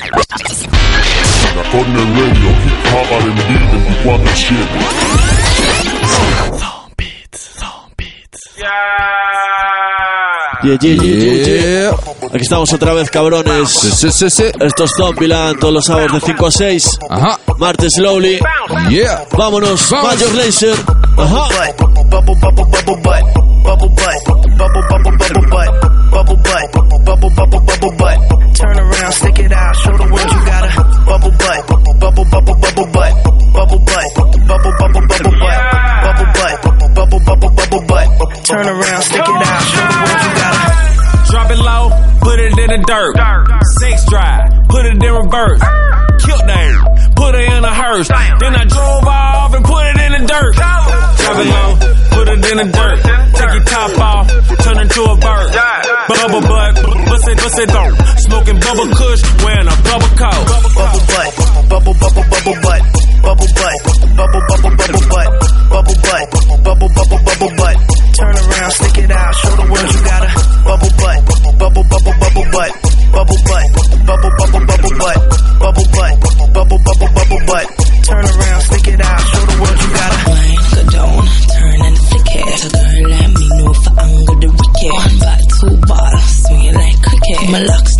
La Corner Radio, hip hop R&B 24-7. Yeah, yeah, yeah, yeah, yeah. Aquí estamos otra vez, cabrones. Sí, sí, sí, sí. Esto es Zombieland todos los sábados de 5 a 6. Ajá. Martes Slowly. Yeah. Vámonos. Vamos. Major Laser. Ajá. Stick it out, show the world you got a bubble butt, bubble, bubble, bubble butt, bubble butt, bubble, bubble, bubble butt, bubble butt, bubble, bubble, bubble butt. Turn around, stick it out, show the world you got a Drop it low, put it in the dirt. Sex drive, put it in reverse. Killed them, put it in a hearse. Then I drove off and put it in the dirt. Drop it low, it in the dirt. Take your top off, turn into a bird. Bubble butt, bust it, bust it dope. Smoking bubble kush, wearing a bubble coat. bubble butt, bubble, bubble, bubble butt, bubble butt, bubble, bubble, bubble butt, bubble butt, bubble, bubble, bubble butt. Turn around, stick it out, show the world you got a bubble butt, bubble, bubble, bubble butt, bubble butt, My locks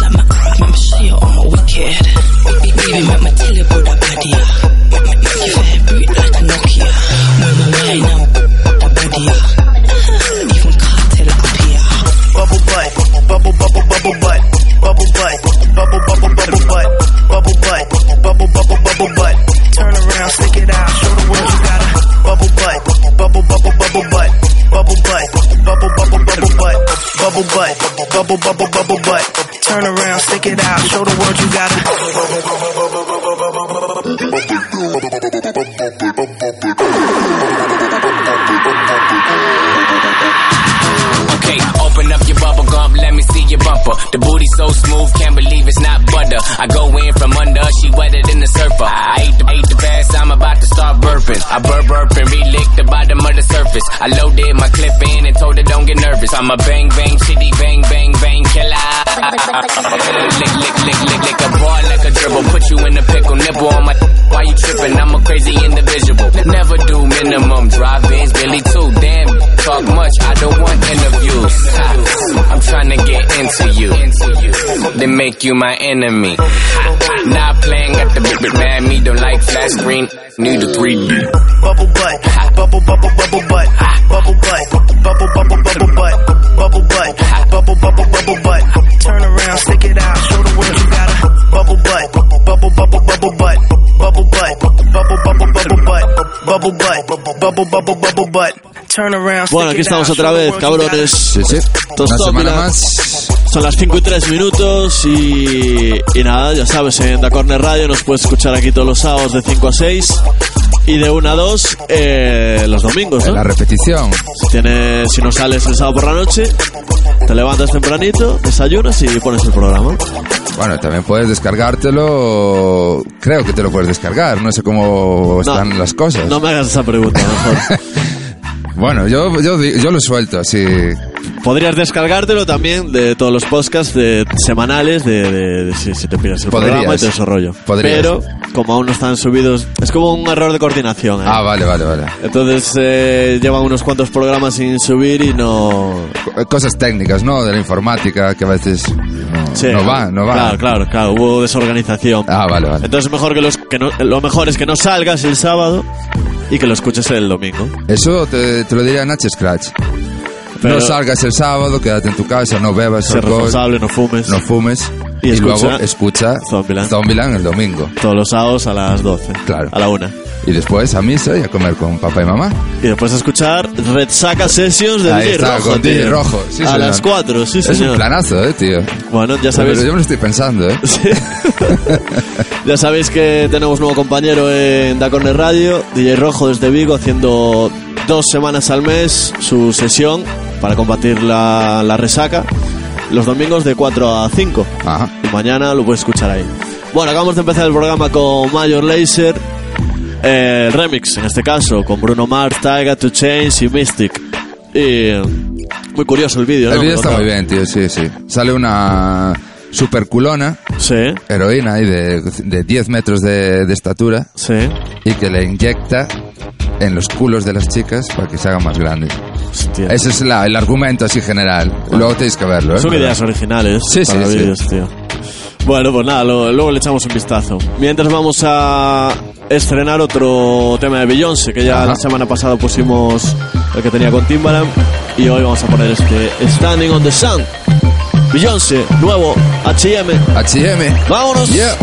I go in from under, she wetter than the surfer. I ate the, ate the bass, I'm about to start burping. I burp burp and re-lick the bottom of the surface. I loaded my clip in and told her don't get nervous. I'm a bang bang shitty bang bang bang killer. lick lick lick lick lick a ball like a dribble. Put you in a pickle, nibble on my. Why you tripping? I'm a crazy individual. Never do minimum drive-ins, Billy too. Damn, talk much. I don't want interviews. I'm trying to get into you. Then make you my enemy. Not playing at the big big man. Me don't like flat screen. Need a 3D. bubble butt, bubble, bubble, bubble butt, bubble butt, bubble, bubble, bubble butt, bubble butt, bubble, bubble, bubble butt. Turn around, stick it out, show the world you got a bubble butt, bubble, bubble, bubble butt, bubble butt, bubble, bubble, bubble butt, bubble butt, bubble, bubble, bubble butt. Turn around, Bueno, aquí estamos otra vez, cabrones. Sí, sí. Una semana más. Son las 5 y 3 minutos y, y nada, ya sabes, en Da Corner Radio nos puedes escuchar aquí todos los sábados de 5 a 6 y de 1 a 2 eh, los domingos, ¿no? la repetición. Si, tienes, si no sales el sábado por la noche, te levantas tempranito, desayunas y pones el programa. Bueno, también puedes descargártelo. Creo que te lo puedes descargar. No sé cómo están las cosas. No me hagas esa pregunta, mejor. Bueno, yo, yo, yo lo suelto así. Podrías descargártelo también de todos los podcasts de, semanales de, de- de si, si te pides el Podrías. programa y todo ese rollo. Podrías. Pero, como aún no están subidos, es como un error de coordinación. ¿eh? Ah, vale, vale, vale. Entonces eh, llevan unos cuantos programas sin subir y no... Co- Cosas técnicas, ¿no? De la informática que a veces no, Sí, no va, no va. Claro, claro, claro, hubo desorganización. Ah, vale, vale. Entonces mejor que los que no, lo mejor es que no salgas el sábado y que lo escuches el domingo. Eso te, te lo diría Nach Scratch. Pero- no salgas el sábado, quédate en tu casa, no bebas Ser alcohol, responsable, no fumes. no fumes Y y, escucha luego escucha Zombieland. Zombieland el domingo. Todos los sábados a las 12. Claro. A la una. Y después a misa y a comer con papá y mamá. Y después a escuchar Red Saca Sessions de Ahí DJ está, Rojo, con DJ. Rojo, sí, a señor. las 4, sí, Es un señor. planazo, eh, tío. Bueno, ya sabéis. Pero yo me lo estoy pensando, eh. Sí. ya sabéis que tenemos nuevo compañero en Da Corner Radio, DJ Rojo desde Vigo, haciendo dos semanas al mes su sesión para combatir la, la resaca. Los domingos de 4 a 5. Ajá. Y mañana lo puedes escuchar ahí. Bueno, acabamos de empezar el programa con Major Laser. Eh, el remix, en este caso, con Bruno Mars, Tyga, Two Chains y Mystic. Y eh, muy curioso el vídeo, ¿no? El vídeo Me está muy bien, tío, sí, sí. Sale una super culona, Sí, heroína ahí de, de 10 metros de, de estatura sí. y que le inyecta en los culos de las chicas para que se hagan más grandes. Hostia. Ese es la- el argumento así general. Luego tenéis que verlo, ¿eh? Son ideas originales Sí, para sí, sí. tío. Bueno, pues nada, lo- luego le echamos un vistazo. Mientras vamos a estrenar otro tema de Beyoncé, que ya Ajá. la semana pasada pusimos el que tenía con Timbaland, y hoy vamos a poner este Standing on the Sun. Beyoncé, nuevo, H&M. H&M. ¡Vámonos! Yeah.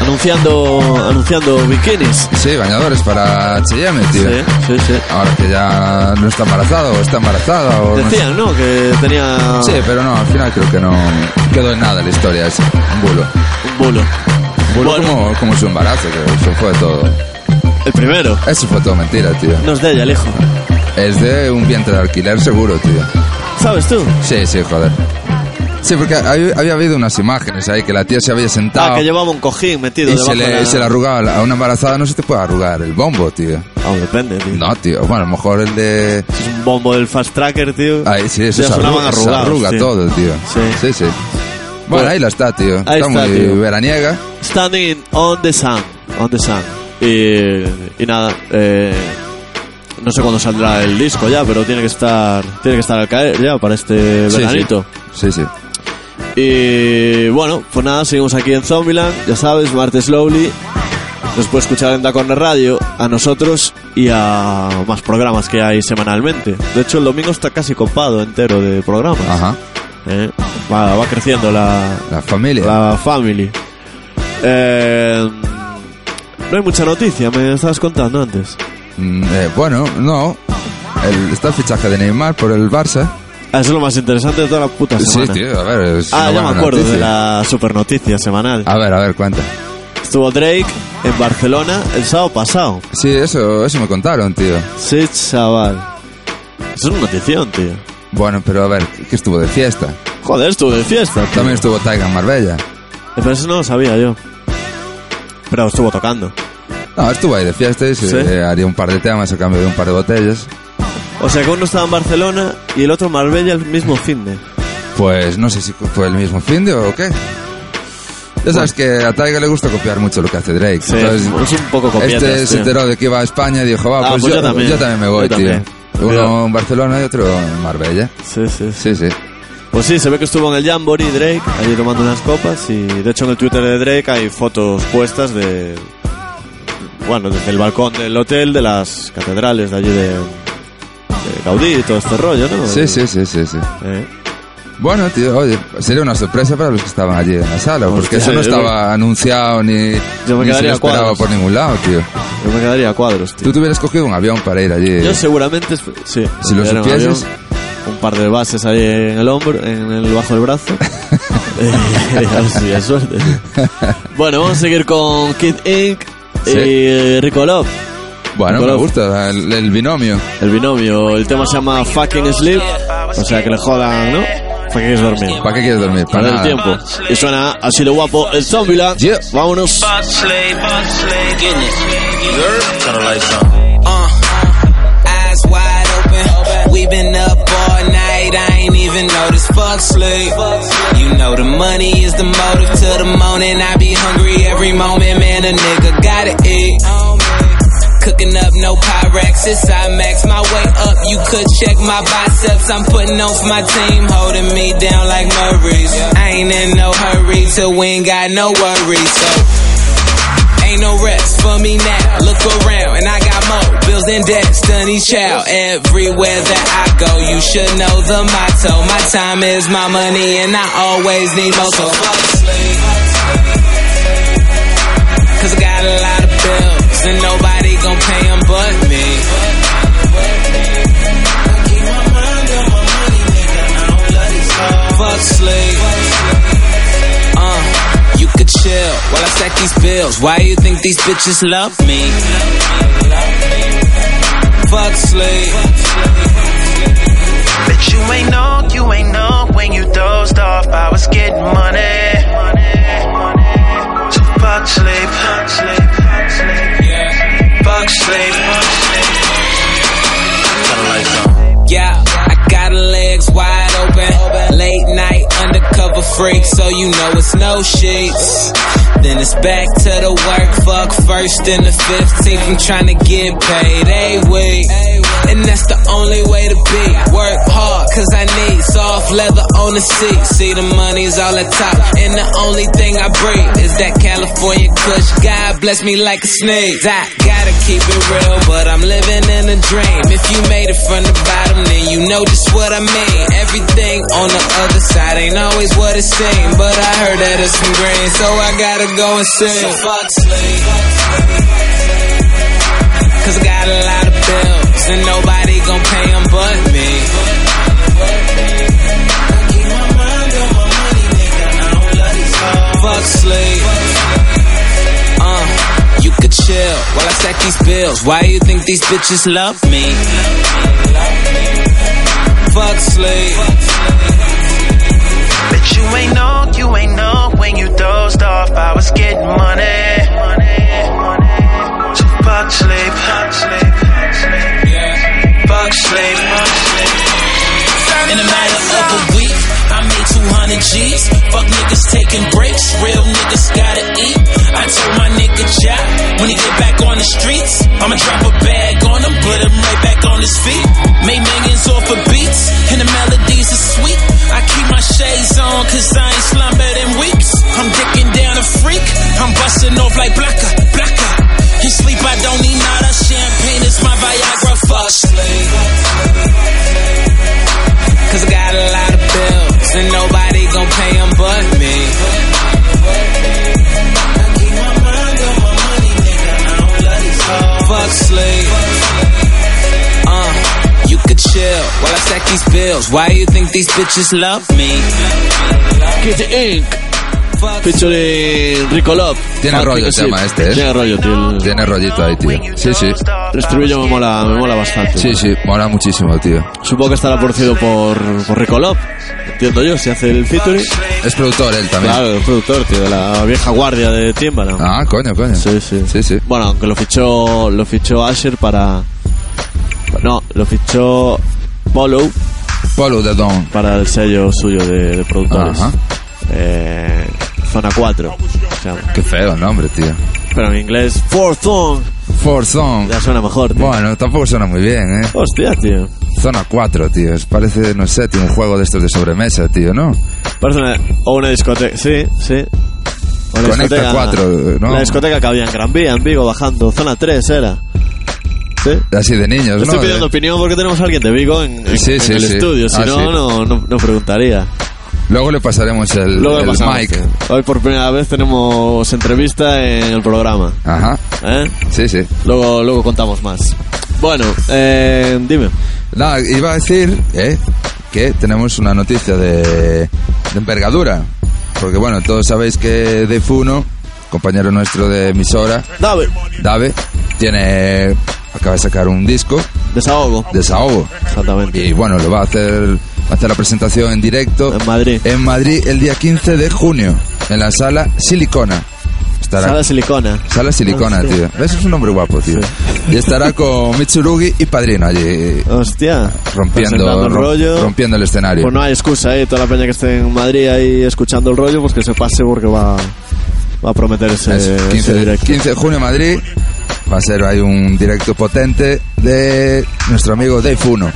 Anunciando, anunciando bikinis. Sí, bañadores para H&M, tío. Sí, sí, sí. Ahora que ya no está embarazada o está embarazada o... no sé. Decían, ¿no? Que tenía Sí, pero no, al final creo que no quedó en nada la historia esa. Un bulo. un bulo. Un bulo Bueno. como, como su embarazo, que eso fue todo. El primero. Eso fue todo mentira, tío. No es de ella, el hijo. Es de un vientre de alquiler seguro, tío. ¿Sabes tú? Sí, sí, joder. Sí, porque había, había habido unas imágenes ahí que la tía se había sentado Ah, que llevaba un cojín metido y debajo se le, de la... se le arrugaba. A una embarazada no se te puede arrugar el bombo, tío. Ah, depende, tío. No, tío. Bueno, a lo mejor el de... Es un bombo del Fast Tracker, tío. Ahí sí, eso se arruga, se arrugados, arruga tío. todo, tío. Sí. sí. sí. Bueno, Bueno, ahí la está, tío. ahí está, muy tío. veraniega. Standing on the sun. On the sun. Y, y nada, eh, no sé cuándo saldrá el disco ya, pero tiene que estar tiene que estar al caer ya para este Sí, veranito. Sí, sí. Y bueno, pues nada, seguimos aquí en Zombieland, ya sabes, martes slowly. Nos puede escuchar en Da Corner Radio, a nosotros y a más programas que hay semanalmente. De hecho, el domingo está casi copado entero de programas. Ajá. Eh, va, va creciendo la, La familia. la family. Eh, no hay mucha noticia, me estabas contando antes. Mm, eh, bueno, no. El- está el fichaje de Neymar por el Barça. Es lo más interesante de toda la puta Sí, semana. tío, a ver. es ah, ya me acuerdo noticia. de la super noticia semanal. A ver, a ver, cuenta. Estuvo Drake en Barcelona el sábado pasado. Sí, eso, eso me contaron, tío. Sí, chaval. Es una notición, tío. Bueno, pero a ver, que estuvo de fiesta. Joder, estuvo de fiesta. tío. También estuvo Taiga en Marbella. Pero eso no lo sabía yo. Pero estuvo tocando. No, estuvo ahí de fiesta y se Sí. eh, haría un par de temas a cambio de un par de botellas. O sea que uno estaba en Barcelona y el otro en Marbella el mismo fin de. Pues no sé si fue el mismo fin de o qué. Ya sabes que a Taiga le gusta copiar mucho lo que hace Drake. Sí, Entonces, es un poco copiatas, Este se tío. enteró de que iba a España y dijo, va, Ah, pues, pues yo, yo también. yo también me voy, Yo tío. también. Uno en Barcelona y otro en Marbella. Sí, sí, sí. Sí, sí. Pues sí, se ve que estuvo en el Jamboree Drake, allí tomando unas copas y de hecho en el Twitter de Drake hay fotos puestas de... Bueno, desde el balcón del hotel, de las catedrales de allí de Gaudí y todo este rollo, ¿no? Sí, sí, sí, sí, sí. Eh, Bueno, tío, oye, sería una sorpresa para los que estaban allí en la sala, porque eso no estaba anunciado ni, Yo me ni se lo esperaba por ningún lado, tío. yo me quedaría a cuadros, tío. Tú te hubieras cogido un avión para ir allí. Yo seguramente... Sí. Si lo un supieses. Un par de bases ahí en el hombro, en el bajo del brazo. Eh, a ver si hay suerte. Bueno, vamos a seguir con Kid Inc. Sí. y Rico Love. Bueno, me gusta el, el binomio. El binomio, el tema se llama Fucking Sleep, o sea que le jodan, ¿no? ¿Para qué quieres dormir? ¿Para qué quieres dormir? Para Para el tiempo. Y suena así de guapo el Zombieland. Yeah. Vámonos. Eyes wide open. We been up all night. I ain't even noticed. Fuck sleep. You know the money is the motive to the morning. I be hungry every moment, man. A nigga gotta eat. Cooking up no Pyrex, it's IMAX. My way up, you could check my biceps. I'm putting on for my team, holding me down like Murray's. I ain't in no hurry till we ain't got no worries. So Ain't no rest for me now. Look around, and I got more bills and debts than each child. Everywhere that I go, you should know the motto. My time is my money, and I always need more. So. Cause I got a lot of bills, and nobody gon' pay them but me. Fuck sleep. Uh, you could chill while I stack these bills. Why you think these bitches love me? Fuck sleep. Bet you ain't know, you ain't know when you dozed off. I was getting money. So fuck sleep. Fuck sleep. Fuck sleep. Lights on. Yeah, I got legs wide open. Late night undercover freak, so you know it's no sheets. Then it's back to the work. Fuck first and the 15th. I'm trying to get paid a week. And that's the only way to be. Work hard, cause I need soft leather on the seat. See, the money's all at top. And the only thing I breathe is that California kush. God bless me like a sneeze. I gotta keep it real, but I'm living in a dream. If you made it from the bottom, then you know just what I mean. Everything on the other side ain't always what it seems. But I heard that it's some green, so I gotta go and sing. So fuck sleep. Cause I got a lot of bills, and nobody gon' pay them but me. fuck sleep. Uh, you could chill while I stack these bills. Why you think these bitches love me? Fuck sleep. But you ain't know, you ain't know when you dozed off. I was getting money. So fuck sleep. Fuck sleep. Fuck sleep. In a matter of a week, I made 200 G's Fuck niggas taking breaks, real niggas gotta eat. I told my nigga Jock, when he get back on the streets, I'ma drop a bag on him, put him right back on his feet. Made millions off of beats, and the melodies are sweet. I keep my shades on, cause I ain't slumbering in weeks. I'm dicking down a freak, I'm busting off like blacker, blacker. He sleep, I don't need nada, champagne is my Viagra, fuck sleep. I stack these bills. Why you think these bitches love me? Kid Inc. Featuring Rico Love. Tiene rollo el sí, tema este, ¿eh? Tiene rollo, tío. Tiene rollito ahí, tío. Sí, sí. el estribillo me mola, me mola bastante. Sí, sí, mola muchísimo, tío. Supongo que estará producido por, por Rico Love. Entiendo yo, si hace el featuring. Es productor él también. Claro, el productor, tío, de la vieja guardia de Timbaland. Ah, coño, coño. Sí, sí. Sí, sí. Bueno, aunque lo fichó, lo fichó Asher para... No, lo fichó Polo Polo de Don. para el sello suyo de, de productores. Ajá. Eh, Zona 4 se llama. Qué feo el nombre, tío. Pero en inglés, Fourth Zone. Four Zone. Ya suena mejor, tío. Bueno, tampoco suena muy bien, ¿eh? Hostia, tío. Zona 4, tío. Parece, no sé, tío, un juego de estos de sobremesa, tío, ¿no? Parece una, o una discoteca, sí, sí. O una Conecta discoteca- 4, ¿no? La discoteca que había en Gran Vía, en Vigo, bajando. Zona 3 era. Sí. Así de niños, Estoy ¿no? pidiendo opinión porque tenemos a alguien de Vigo en, en- Sí, en sí, el estudio. Si Ah, no, no, no, preguntaría. Luego le pasaremos el, Luego el pasamos, mic. Hoy por primera vez tenemos entrevista en el programa. Ajá. ¿eh? Sí, sí. Luego, luego contamos más. Bueno, eh, dime. No, iba a decir eh, que tenemos una noticia de, de envergadura. Porque bueno, todos sabéis que Dave Funo, compañero nuestro de emisora, Dave, Dave, tiene acaba de sacar un disco, desahogo. Desahogo. Exactamente. Y bueno, lo va a hacer, va a hacer la presentación en directo En Madrid. en Madrid el día 15 de junio, en la sala Silicona. Estará, Sala silicona. Sala Silicona, Hostia. tío. Ese es un nombre guapo, tío. Y estará con Mitsurugi y Padrino allí, Hostia. rompiendo, el rollo. rompiendo el escenario. Pues no hay excusa, ¿eh? Toda la peña que esté en Madrid ahí escuchando el rollo, pues que se pase porque va, va a prometer ese, Es ese 15, de- directo. 15 de junio Madrid. Va a ser ahí un directo potente de nuestro amigo Dave Funo.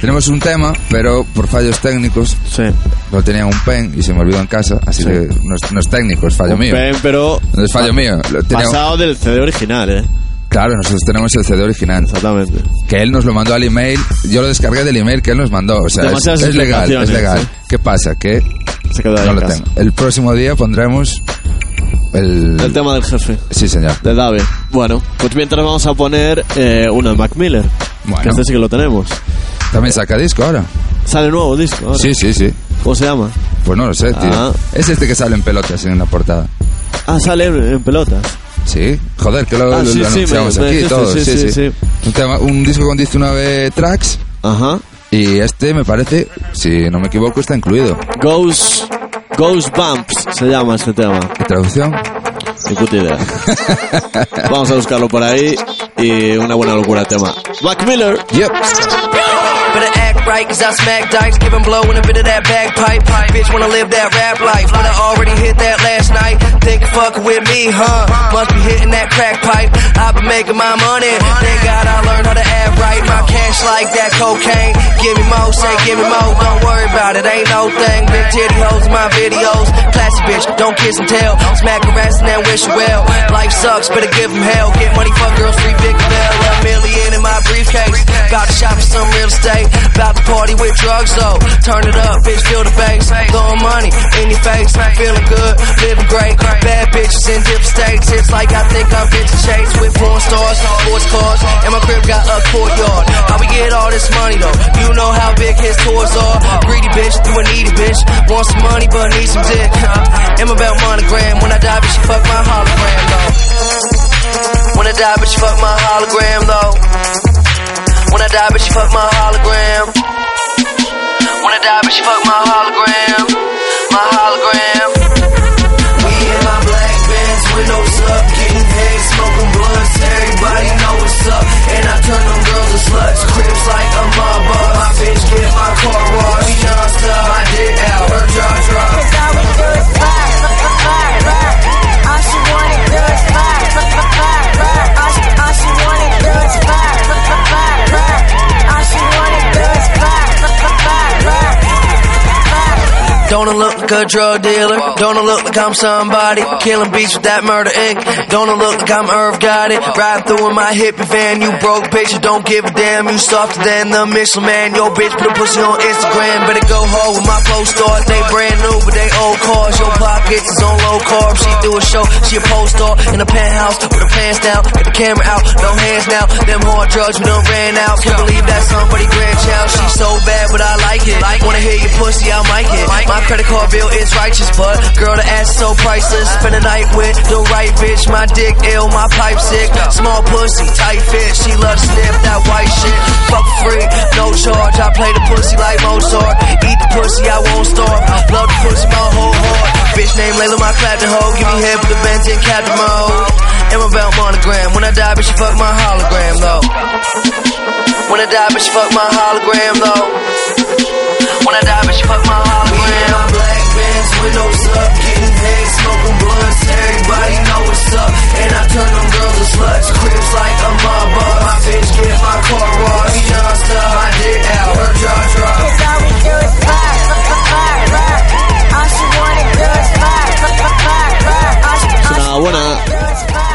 Tenemos un tema, pero por fallos técnicos Sí. lo tenía en un pen y se me olvidó en casa, así Sí. que no es, no es técnico, es fallo Un mío. pen, pero No es fallo mío. Lo tenía- pasado del CD original, ¿eh? Claro, nosotros tenemos el CD original. Exactamente. Que él nos lo mandó al email. Yo lo descargué del email que él nos mandó. O sea, es, es legal, es legal. ¿eh? ¿Qué pasa? Que Se quedó ahí no lo casa. tengo. El próximo día pondremos el... El tema del jefe. Sí, señor. De Dave. Bueno, pues mientras vamos a poner eh, uno de Mac Miller. Bueno. Que este sí que lo tenemos. También saca disco ahora. Sale nuevo disco ahora. Sí, sí, sí. ¿Cómo se llama? Pues no lo sé, tío. Ah. Es este que sale en pelotas en una portada. Ah, sale en, en pelotas. Sí, joder, que lo, Ah, lo- sí, lo sí, anunciamos me- me aquí todo. sí, Sí, sí. Un, tema- un disco con 19 tracks Ajá. y este me parece, si no me equivoco, está incluido. Ghost, Ghost Bumps se llama este tema. ¿Qué traducción? Ni puta idea. Vamos a buscarlo por ahí y una buena locura el tema. Mac Miller. Yep. Better act right, cause I smack dice, give 'em blow and a bit of that bagpipe. Bitch wanna live that rap life, but I already hit that last night. Think you fucking with me, huh? Must be hitting that crack pipe. I've been making my money, thank God I learned how to act right. My cash like that cocaine, give me more, say give me more. Don't worry about it, ain't no thing. Big titty hoes in my videos, classy bitch, don't kiss and tell. Smack her ass and then wish well. Life sucks, better give 'em hell. Get money, fuck girls, free big bell. A million in my briefcase, got to shop for some real estate. About to party with drugs though. Turn it up, bitch, feel the bass. Throwing money in your face, feeling good, living great. Bad bitches in different states. It's like I think I'm bitch chase with porn stars, sports cars, and my crib got a courtyard. How we get all this money though? You know how big his tours are. Greedy bitch, you a needy bitch. Want some money but need some dick. Am about monogram. When I die, bitch, fuck my hologram though. When I die, bitch, fuck my hologram though. When I die, bitch, fuck my hologram. When I die, bitch, fuck my hologram. My hologram. We in my black Benz, windows up, getting head, smoking blunts. Everybody know what's up, and I turn them girls to sluts. Crips like a mob like a drug dealer? Don't look like I'm somebody? Killing beats with that murder ink. Don't look like I'm Irv Got it? Riding through in my hippie van. You broke bitch, you don't give a damn. You softer than the Michelin man. Yo bitch put a pussy on Instagram. Better go hard with my flow stars. They brand new, but they old cars. Your pockets is on low carb. She do a show, she a post star in a penthouse with her pants down. Get the camera out, no hands now. Them hard drugs we done ran out. Can't believe that somebody grandchild. She so bad, but I like it. Wanna hear your pussy, I mic it. My credit card bill is righteous, but girl, the ass is so priceless. Spend a night with the right bitch. My dick ill, my pipe sick. Small pussy, tight fit. She love to sniff that white shit. Fuck free, no charge. I play the pussy like Mozart. Eat the pussy, I won't starve. Love the pussy, my whole heart. Bitch named Layla, my clapping hoe. Give me head with the Benz in captain mode. And my belt monogram. When I die, bitch, you fuck my hologram though. When I die, bitch, fuck my hologram though. When I die, bitch, fuck my hologram. Windows up, getting head, smoking blunts. Everybody know what's up. And I turn them girls to sluts. Crips like a mob boss. My bitch get my car washed. She non-stop, my dick out, her jaw drop. Cause all we do is fuck, fuck, fuck, fuck, fuck. All she wanna do is fuck, fuck, fuck, fuck, fuck. All she- Es una buena,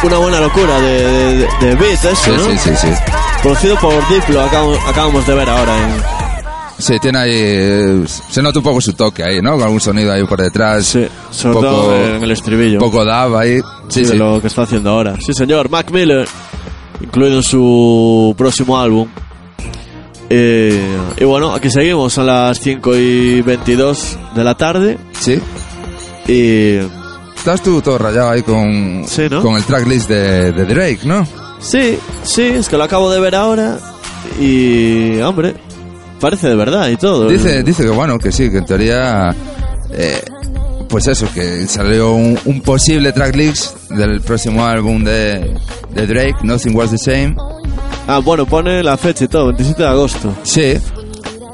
una buena locura de, de, de beat eso, Sí, ¿no? sí, sí, sí. Producido por Diplo, acabamos, acabamos de ver ahora en... Sí, tiene ahí. Se nota un poco su toque ahí, ¿no? Con algún sonido ahí por detrás. Sí, sobre poco, todo en el estribillo. poco dab ahí. Sí, Sí, de lo que está haciendo ahora. Sí, señor. Mac Miller, incluido en su próximo álbum. Eh, y bueno, aquí seguimos, son las 5 y 22 de la tarde. Sí. Y Estás tú todo rayado ahí con, Sí, ¿no? con el tracklist de, de Drake, ¿no? sí, sí, es que lo acabo de ver ahora. Y, hombre, parece de verdad y todo. Dice, dice que bueno, que sí, que en teoría. eh, pues eso, que salió un, un posible tracklist del próximo álbum de, de Drake, Nothing Was the Same. Ah, bueno, pone la fecha y todo, 27 de agosto. Sí,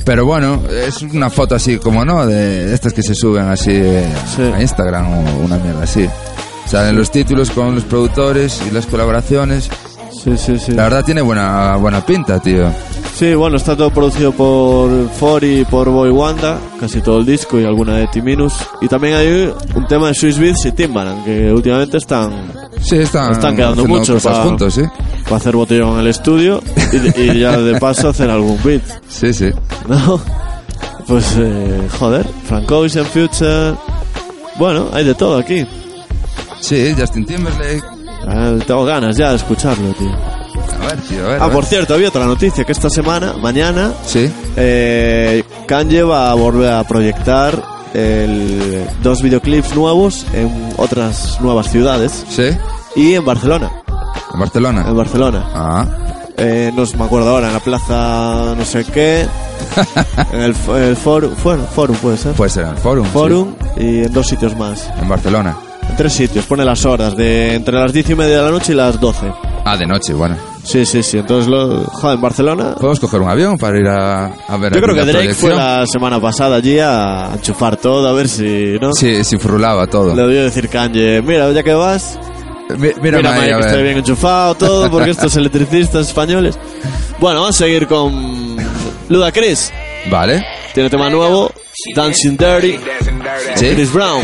pero bueno, es una foto así como, ¿no? De estas que se suben así eh, Sí. a Instagram o una mierda así. Salen los títulos con los productores y las colaboraciones. Sí, sí, sí. La verdad tiene buena, buena pinta, tío. Sí, bueno, está todo producido por Fori y por Boy Wanda, casi todo el disco y alguna de T-Minus. Y también hay un tema de Swiss Beats y Timbaland, que últimamente están, Sí, están, están quedando muchos para juntos, sí. hacer botellón en el estudio y, y ya de paso hacer algún beat, Sí, sí. ¿no? Pues, eh, joder, Frank Ocean, Future... Bueno, hay de todo aquí. Sí, Justin Timberlake. Ah, tengo ganas ya de escucharlo, tío. A ver, tío, a ver. a Ah, ver. por cierto, había otra noticia, que esta semana, mañana, Sí, Eh, Kanye va a volver a proyectar el- dos videoclips nuevos en otras nuevas ciudades sí. y en Barcelona. En Barcelona. En Barcelona. Ah, Eh, no me acuerdo ahora, en la plaza no sé qué. en el, el forum, forum puede ser. puede ser en el Forum. sí. forum y en dos sitios más. En Barcelona. En tres sitios, pone las horas, de entre las diez y media de la noche y las 12. Ah, de noche, bueno. Sí, sí, sí. Entonces, lo, joder, en Barcelona. ¿Podemos coger un avión para ir a, a ver Yo creo que Drake fue la semana pasada allí a enchufar todo, a ver si, ¿no? Sí, sí, frulaba todo. Le debió decir Kanye, mira, ya que vas, Mi- mira, ahí, a que esté bien enchufado todo, porque estos electricistas españoles. Bueno, vamos a seguir con Ludacris. Vale. Tiene tema nuevo, Dancing Dirty, Sí. Chris Brown,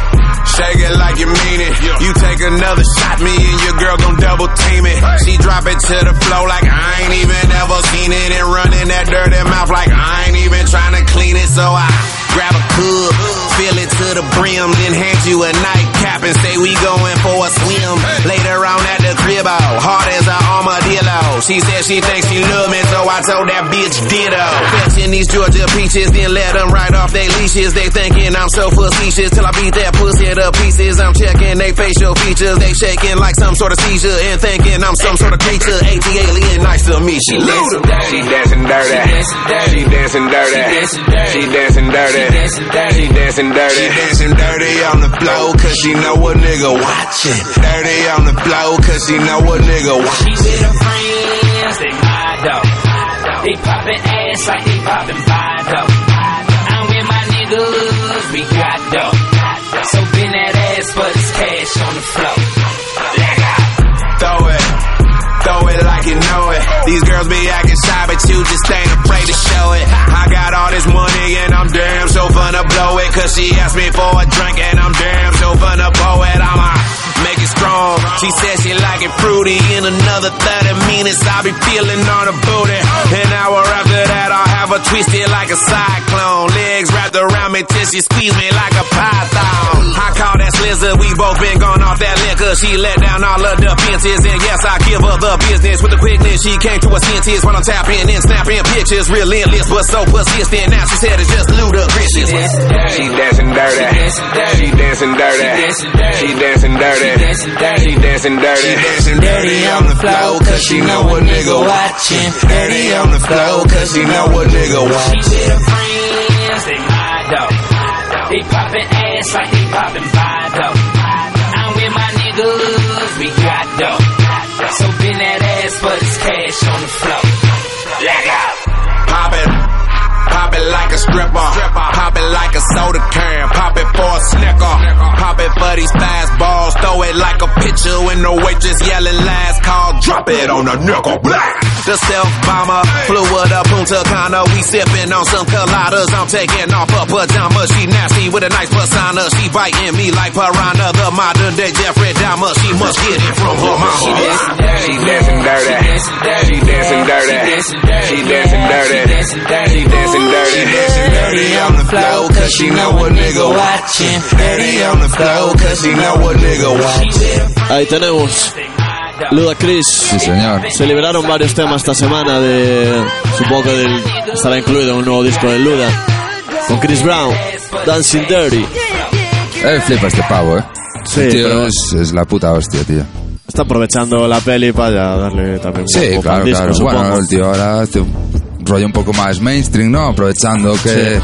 shake it like you mean it. You take another shot, me and your girl gon' double team it. She drop it to the floor like I ain't even ever seen it, and running that dirty mouth like I ain't even trying to clean it. So I grab a cup, fill it to the brim, then hand you a nightcap and say we going for a swim. Later on at the crib, oh, Fibbo, hard as armadillo. She said she thinks she love me, so I told that bitch ditto. Fetching these Georgia peaches, then let them right off they leashes. They thinking I'm so facetious till I beat that pussy to pieces. I'm checking they facial features, they shaking like some sort of seizure and thinking I'm some sort of creature. AT alien, nice to meet you. Luda. She dancing dirty. She dancing dirty. She dancing dirty. She dancing dirty. She dancing dirty on the floor, cause she know a nigga watching. Dirty on the floor, cause she know a nigga She watching. With her friends, they though. They poppin' ass like they poppin' Fido. I'm with my niggas, we got dough. So bend that ass for this cash on the floor. Leg out. Throw it, throw it like you know it. These girls be acting shy, but you just ain't afraid to show it. I got all this money and I'm damn so fun to blow it. Cause she asked me for a drink and I'm damn so finna blow it. Make it strong. She said she like it fruity. In another 30 minutes, I'll be feeling on her booty. An hour after that, I'll have her twisted like a cyclone. Legs wrapped around me till she squeeze me like a python. I call that slizzer. We both been gone off that liquor. She let down all of the fences. And yes, I give her the business with the quickness. She came to her senses while I'm tapping and snapping pictures. Relentless, but so persistent. Now she said it's just ludicrous. She dancing dirty. She dancing dirty. She dancing dirty. She dancing dirty. She dancing dirty on the floor, cause she know a nigga watching. Dirty on the floor, cause she know a nigga watching. She watching. with her friends, they hide though. They poppin' ass like they poppin' like a stripper. Pop it like a soda can. Pop it snicker. Pop it for these fast balls. Throw it like a pitcher when the waitress yelling last call. Drop it on the nickel. Black. The self bomber flew with a Punta Cana. We sipping on some coladas. I'm taking off her pajamas. She nasty with a nice persona. She biting me like piranha. The modern day Jeffrey Dahmer. She must get it from her mama. She dancing dirty. She dancing dirty. She dancing dirty. She dancing dirty. She dancing dirty on the floor, cause she know a nigga watching. Dirty on the floor, cause she know a nigga watching. Ahí tenemos. Ludacris. Sí, señor. Se liberaron varios temas esta semana de. Supongo que del- estará incluido en un nuevo disco de Luda. Con Chris Brown, Dancing Dirty. Él flipa este pavo, ¿eh? Sí, tío pero- es, es la puta hostia, tío. Está aprovechando la peli para darle también un Sí, claro, disco, claro. supongo. Bueno, el tío ahora hace un rollo un poco más mainstream, ¿no? Aprovechando que,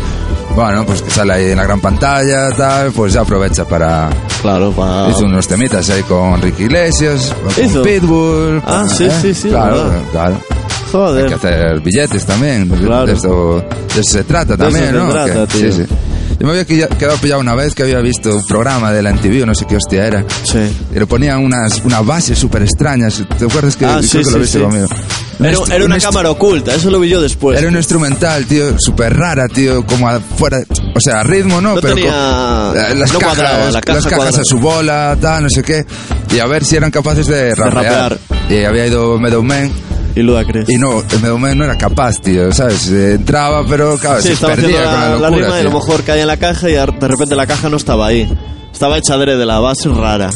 bueno, pues que sale ahí en la gran pantalla, tal, pues ya aprovecha para... Claro, para... Hizo unos temitas ahí con Ricky Iglesias, con ¿Hizo? Pitbull. Ah, con- sí, ¿eh? sí, sí, Claro, verdad. claro. Joder. Hay que hacer billetes también. de- Claro. De, esto, de eso se trata De también, eso se ¿no? trata, Que- tío. Sí, sí. Yo me había quedado pillado una vez que había visto un programa de la NTV, o no sé qué hostia era. Sí. Le ponían unas, unas bases súper extrañas. ¿Te acuerdas que, Ah, sí, que lo sí, viste sí. conmigo? Era, Un era una instru- cámara oculta, eso lo vi yo después. Era un instrumental, tío, súper rara, tío, como afuera, o sea, a ritmo, ¿no? No Pero tenía- con- las no cajas, cuadraba, la caja las cajas a su bola, tal, no sé qué, y a ver si eran capaces de rapear. rapear. Y había ido Meadowman Y Ludacris. y no, Meadowman no era capaz, tío, ¿sabes? Entraba, pero claro, Sí, se perdía con la la, la locura, rima y a lo mejor caía en la caja y de repente la caja no estaba ahí. Estaba hecha de la base rara.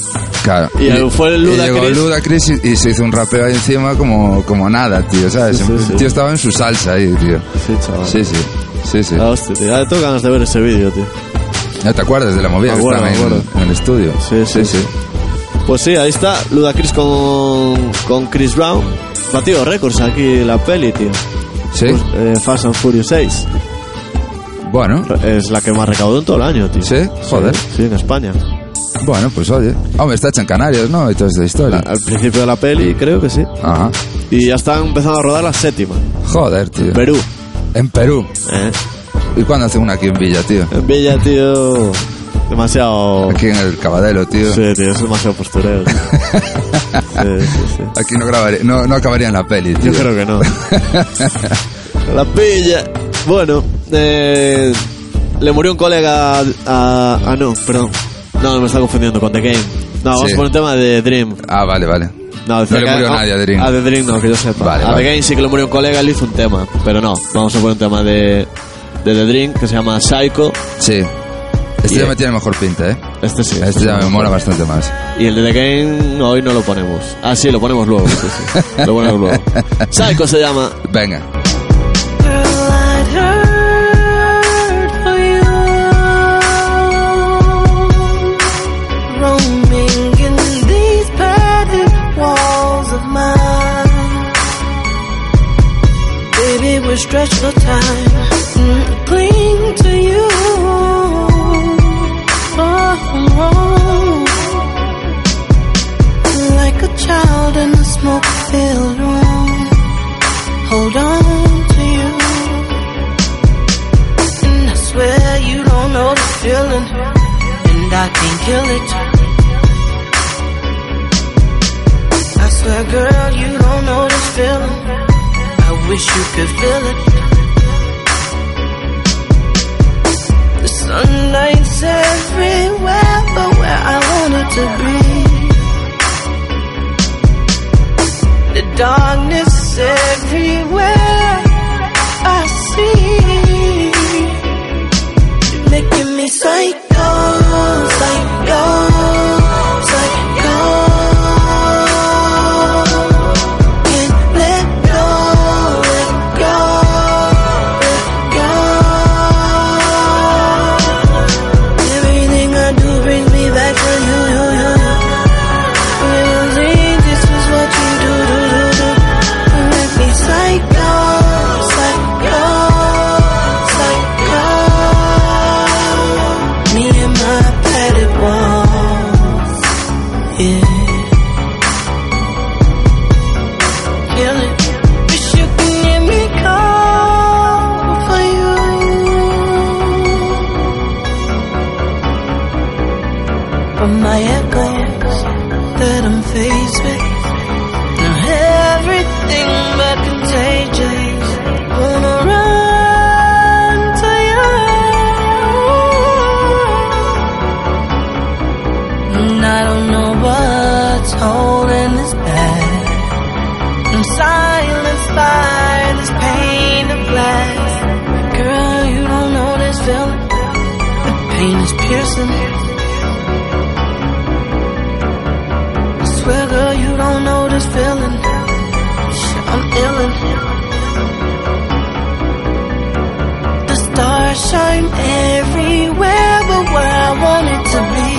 Claro. Y fue el y llegó Ludacris. Ludacris y, y se hizo un rapeo ahí encima como, como nada, tío, ¿sabes? Sí, sí, el tío estaba en su salsa ahí, tío. Sí, chaval. Sí, sí. Sí, sí. Ah, hostia, tío. Ya tengo ganas de ver ese vídeo, tío. ¿Ya te acuerdas de la movida que estaba en, en el estudio? Sí, sí, sí. Pues sí, ahí está. Ludacris con, con Chris Brown. Batido récords aquí la peli, tío. Sí. Pues, eh, Fast and Furious 6. Bueno, Es la que más recaudó en todo el año, tío. ¿Sí? Joder. Sí, en España. bueno, pues oye. Hombre, está hecha en Canarias, ¿no? Y toda esta historia. Al principio de la peli, creo que sí. Ajá. Y ya están empezando a rodar la séptima. Joder, tío. Perú. En Perú. ¿eh? ¿Y cuándo hace una aquí en Villa, tío? En Villa, tío. Demasiado. Aquí en el Cabadelo, tío. Sí, tío, es demasiado postureo. tío. Sí, sí, sí. Aquí no, grabaría, no, no acabaría en la peli, tío. Yo creo que no. La pilla. Bueno, eh, le murió un colega a, a- Ah, no, perdón. No, me está confundiendo con The Game. No, vamos poner un tema de Dream. Ah, vale, vale. No, No le murió nadie a Dream. A The Dream no, que yo sepa. Vale, a vale. The Game sí que le murió un colega, le hizo un tema. Pero no, vamos a poner un tema de, de The Dream que se llama Psycho. Sí. Este ya me tiene mejor pinta, ¿eh? Este sí. Este ya me mola bastante más. Y el de The Game hoy no lo ponemos. Ah, sí, lo ponemos luego. Sí, sí. Lo ponemos luego. Psycho se llama. Venga. I'd hurt piercing. I swear, girl, you don't know this feeling. I'm illin'. The stars shine everywhere, but where I want it to be.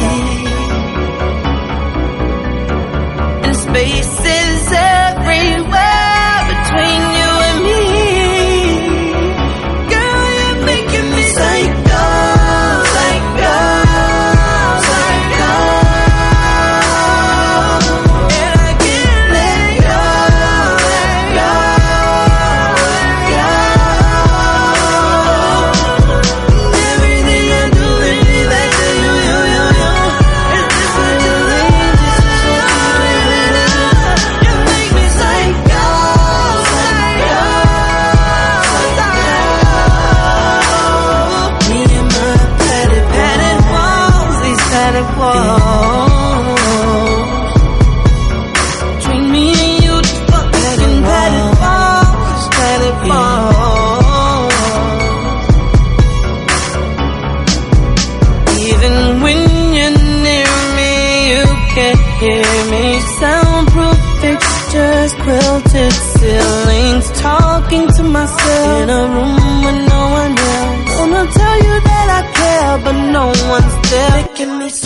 And space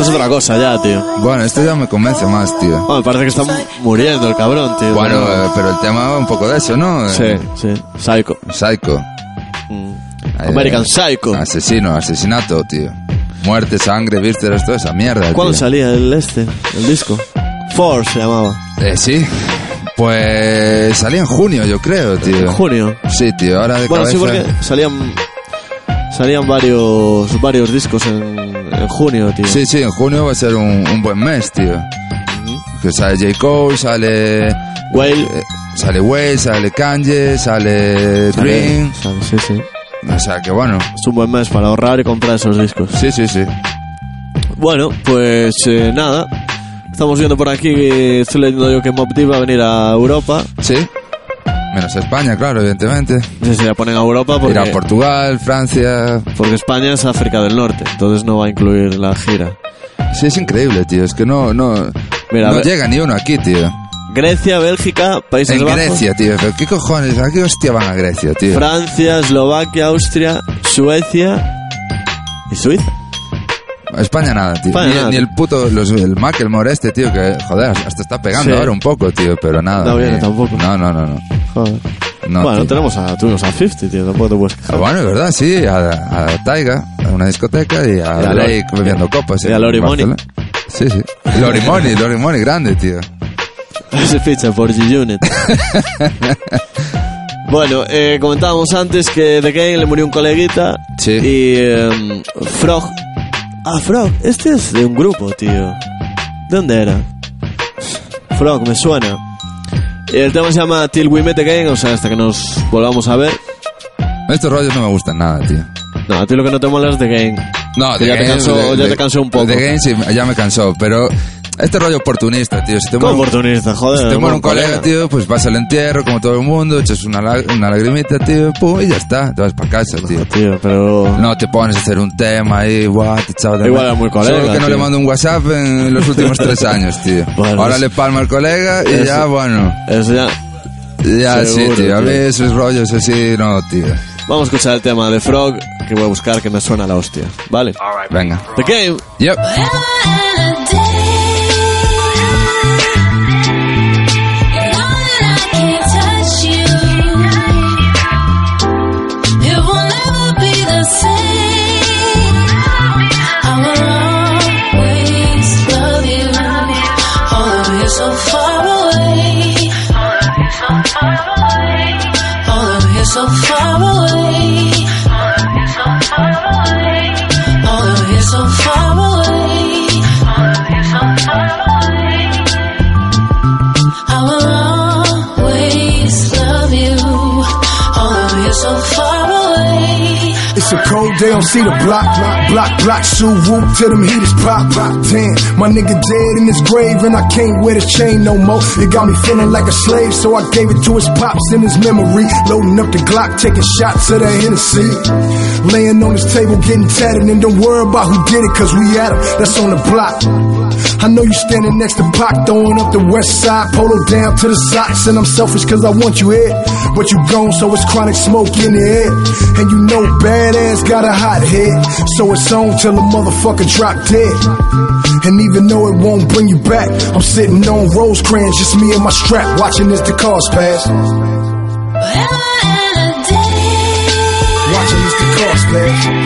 es otra cosa ya, tío. Bueno, este ya me convence más, tío. Bueno, parece que está muriendo el cabrón, tío. Bueno, eh, pero el tema va un poco de eso, ¿no? Sí, Eh, sí. Psycho. Psycho. Ahí, American eh, Psycho. Asesino, asesinato, tío. Muerte, sangre, vísceras, toda esa mierda, ¿Cuándo tío. salía el este, el disco? Force se llamaba. Eh, sí. Pues salía en junio, yo creo, tío. ¿En junio? Sí, tío, ahora de Bueno, sí, cabeza... porque salían salían varios varios discos en, en junio, tío. Sí, sí, en junio va a ser un, un buen mes, tío. Que sale J. Cole, sale... Whale. eh, sale Whale, sale Kanye, sale Dream. Sale, sí, sí. O sea, que bueno. Es un buen mes para ahorrar y comprar esos discos. Sí, sí, sí. Bueno, pues eh, nada. Estamos viendo por aquí, que estoy leyendo yo que Mob Deep va a venir a Europa. Sí. Menos España, claro, evidentemente. Si se la ponen a Europa porque, Ir a Portugal, Francia. porque España es África del Norte, entonces no va a incluir la gira. Sí, es increíble, tío. Es que no, no, Mira, no llega ni uno aquí, tío. Grecia, Bélgica, Países En Bajos, Grecia, tío. ¿Pero ¿Qué cojones? ¿A qué hostia van a Grecia, tío? Francia, Eslovaquia, Austria, Suecia y Suiza. España nada, tío. España ni, nada, ni el puto, los, el Macklemore este, tío, que, joder, hasta está pegando Sí. ahora un poco, tío, pero nada. No viene tampoco. No, no, no, no. Joder. No, bueno, tío. tenemos a, tuvimos a 50, tío, tampoco te puedes quejar. Ah, bueno, es verdad, sí, a, a Taiga, a una discoteca y a, Y a Lori- bebiendo copas. y a Lori Money. Sí, sí. Lori Money, Lori Money, grande, tío. Se ficha por G-Unit. bueno, eh, comentábamos antes que The Game le murió un coleguita. Sí. Y em, Frog. Ah, Frog, este es de un grupo, tío. ¿De dónde era? Frog, me suena. El tema se llama Till We Meet Again, o sea, hasta que nos volvamos a ver. Estos rollos no me gustan nada, tío. No, a ti lo que no te mola es The Game. No, The ya te cansó, ya te cansó un poco. The Game sí, ya me cansó, pero este rollo oportunista, tío. Si te ¿Cómo muere, oportunista? Joder. si te muere un colega, tío, pues vas al entierro como todo el mundo, echas una, una lagrimita, tío, pum, y ya está, te vas para casa, tío. Tío, pero... No te pones a hacer un tema ahí, guau, te echaba de Igual era muy colega, Solo que no tío. le mando un WhatsApp en los últimos tres años, tío. Bueno, Ahora es- le palma al colega y Eso- ya, bueno. Eso ya... Ya, Seguro, sí, tío. A mí esos rollos así, no, tío. Vamos a escuchar el tema de Frog, que voy a buscar que me suena la hostia. ¿Vale? Venga. The Game. Yep. Cold day on Cedar Block, block, block, block, shoe whoop till them heaters pop. Damn, my nigga dead in his grave and I can't wear the chain no more. It got me feeling like a slave, so I gave it to his pops in his memory. Loading up the Glock, taking shots of that Hennessy. Laying on his table, getting tatted, and don't worry about who did it, cause we at him. That's on the block. I know you standing next to Pac, throwing up the west side, polo down to the socks, and I'm selfish cause I want you here. But you gone, so it's chronic smoke in the air. And you know badass got a hot head, so it's on till the motherfucker drop dead. And even though it won't bring you back, I'm sitting on Rosecrans, just me and my strap, watching as the cars pass. Watching as the cars pass.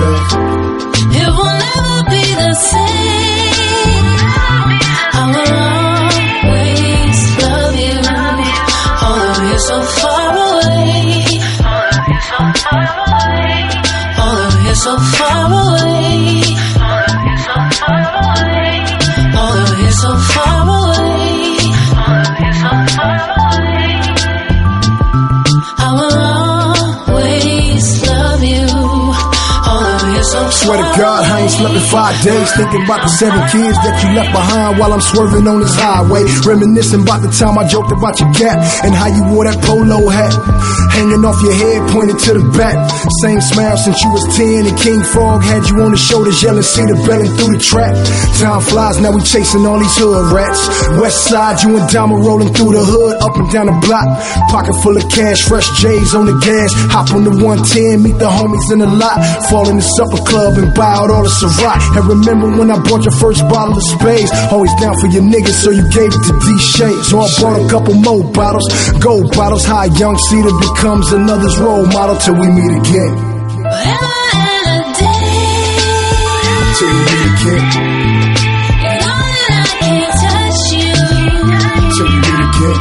It will never be the same. I will always love you. All of you so far away. All of you so far away. Swear to God, I ain't slept in five days. Thinking about the seven kids that you left behind while I'm swerving on this highway. Reminiscing about the time I joked about your cat and how you wore that polo hat. Hanging off your head, pointed to the back. Same smile since you was 10 and King Frog had you on his shoulders yelling, see the belling through the trap. Time flies, now we chasing all these hood rats. West side, you and Dama rolling through the hood, up and down the block. Pocket full of cash, fresh J's on the gas. Hop on the 110, meet the homies in the lot. Fall in the supper club and buy out all the Ciroc. And remember when I bought your first bottle of Spades? Always down for your niggas, so you gave it to D Shade. So I bought a couple more bottles, gold bottles. A young Cedar becomes another's role model till we meet again. Till we meet again. Till we meet again.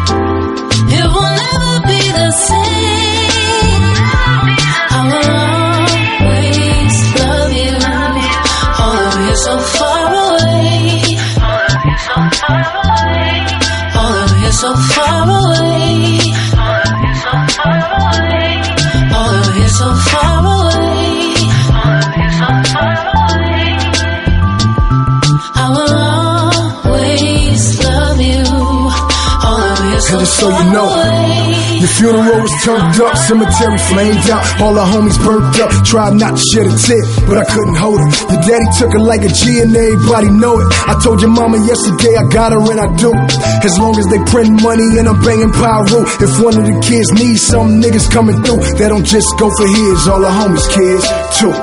It will never be the same. I will always love you. All of you so far away. All of you so far away. And just so you know, your funeral was turned up, cemetery flamed out, all the homies burnt up. Tried not to shed a tear, but I couldn't hold it. Your daddy took it like a G and everybody know it. I told your mama yesterday I got her and I do. As long as they print money and I'm banging pyro. If one of the kids needs some niggas coming through, they don't just go for his, all the homies kids too.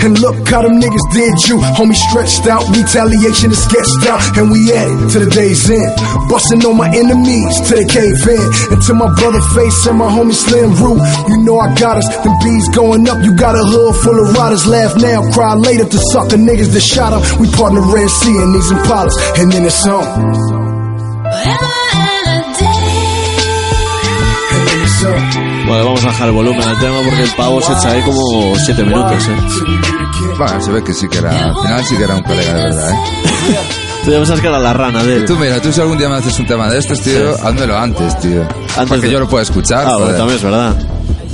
And look how them niggas did you. Homie stretched out, retaliation is sketched out, and we at it to the day's end. Busting on my enemies till they cave in. And to my brother face and my homie Slim Roo, you know I got us. Them bees going up, you got a hood full of riders. Laugh now, cry later to sucker niggas that shot up. We part in the Red Sea and these Impalas, and then it's on. And then it's on. Bueno, vamos a bajar el volumen al tema porque el pavo se echa ahí como 7 minutos, ¿eh? Bueno, se ve que sí que era, al final sí que era un colega de verdad, ¿eh? Tú ya pensabas que era la rana de él. Tú mira, tú si algún día me haces un tema de estos, tío, Sí. házmelo antes, tío. para que de- yo lo pueda escuchar. Ah, bueno, también es verdad.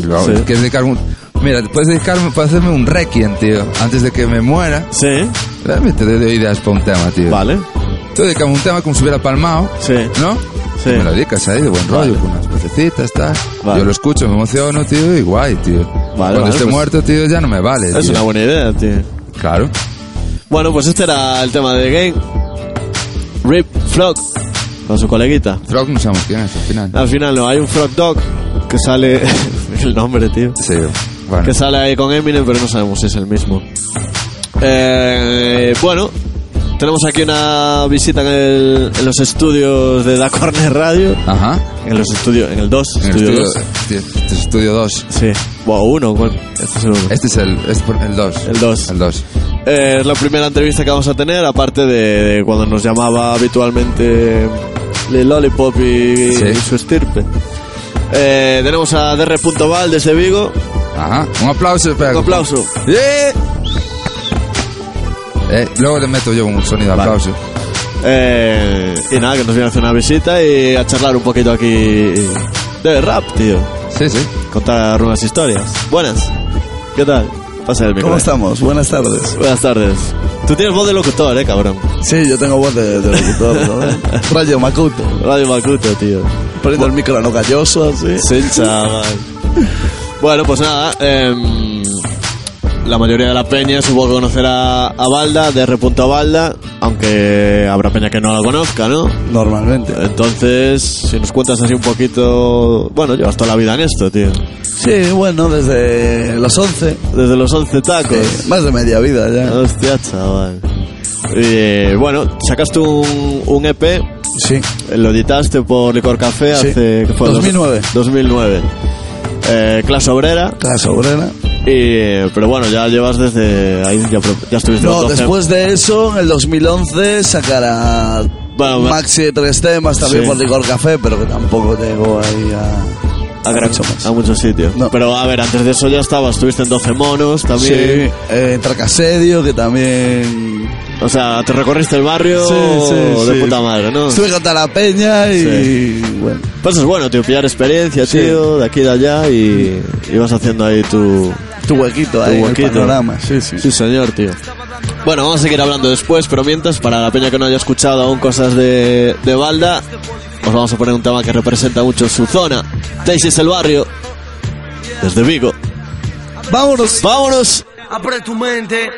Luego, Sí. ¿quieres dedicar un... Mira, puedes dedicarme, puedes hacerme un requiem, tío, antes de que me muera. Sí. Realmente te doy ideas para un tema, tío. Vale. Tú dedicame un tema como si hubiera palmado, Sí. ¿no? Sí. Me lo dedicas ahí de buen rollo, con unas vocecitas, tal. Vale. Yo lo escucho, me emociono, tío, y guay, tío. Cuando vale, esté pues- muerto, tío, ya no me vale. Es tío. una buena idea, tío. Claro. Bueno, pues este era el tema de Game. Rip Frog, con su coleguita. Frog no sabemos quién es al final. Al final no, hay un Frog Dog que sale. el nombre, tío. Sí, bueno. Que sale ahí con Eminem, pero no sabemos si es el mismo. Eh, bueno, tenemos aquí una visita en, el- en los estudios de Da Corner Radio. Ajá. En los estudios, en el 2. En el estudio estudio, 2. tío, este es estudio 2. Sí. Bueno, uno, ¿cuál? Este es el uno. Este es el, es por- el 2. El 2. El 2. Eh, es la primera entrevista que vamos a tener, aparte de, de cuando nos llamaba habitualmente Lil Lollipop y, Sí. y su estirpe. Eh, tenemos a DR.val desde Vigo. Ajá. Un aplauso, espera. Un aplauso. ¡Eh! Eh, luego le meto yo un sonido de aplauso. Eh, y nada, que nos viene a hacer una visita y a charlar un poquito aquí de rap, tío. Sí, sí. Contar unas historias. Buenas. ¿Qué tal? Pasa el micro. ¿Cómo estamos? Buenas tardes. Buenas tardes. Tú tienes voz de locutor, eh, cabrón. Sí, yo tengo voz de, de locutor, ¿no? Radio Macuto. Radio Macuto, tío. Poniendo el micro a no calloso, así. Sí, chaval. Bueno, pues nada. em, la mayoría de la peña supongo que conocerá a Balda, de R. Balda, aunque habrá peña que no la conozca, ¿no? Normalmente. Entonces, si nos cuentas así un poquito... Bueno, llevas toda la vida en esto, tío. Sí, bueno, desde los 11. Desde los 11 tacos. Sí, más de media vida ya. Hostia, chaval. Y, bueno, sacaste un, un EP. Sí. Lo editaste por Licor Café Sí. hace... ¿qué fue? 2009. 2009. Eh, clase obrera. Clase obrera. Y, pero bueno, ya llevas desde ahí, ya, estuviste No, los 12. después de eso, en el 2011 sacará Bueno. Maxi de tres temas también Sí. por Licor Café, pero que tampoco llegó ahí a, a, gran- mucho más. a muchos sitios. Pero a ver, antes de eso ya estabas, estuviste en 12 monos Sí, también. eh, Tracasedio, que también... O sea, te recorriste el barrio Sí, sí, de sí. puta madre, ¿no? Estuve con la peña y... Bueno, Pues es bueno, tío, pillar experiencia, Sí. tío, de aquí y de allá y, y vas haciendo ahí tu, tu huequito ahí, tu el huequito. panorama. Sí, sí. Sí, señor, tío. Bueno, vamos a seguir hablando después, pero mientras, para la peña que no haya escuchado aún cosas de, de Balda, os vamos a poner un tema que representa mucho su zona. Daisy es el barrio, desde Vigo. ¡Vámonos! ¡Vámonos! Abre tu mente.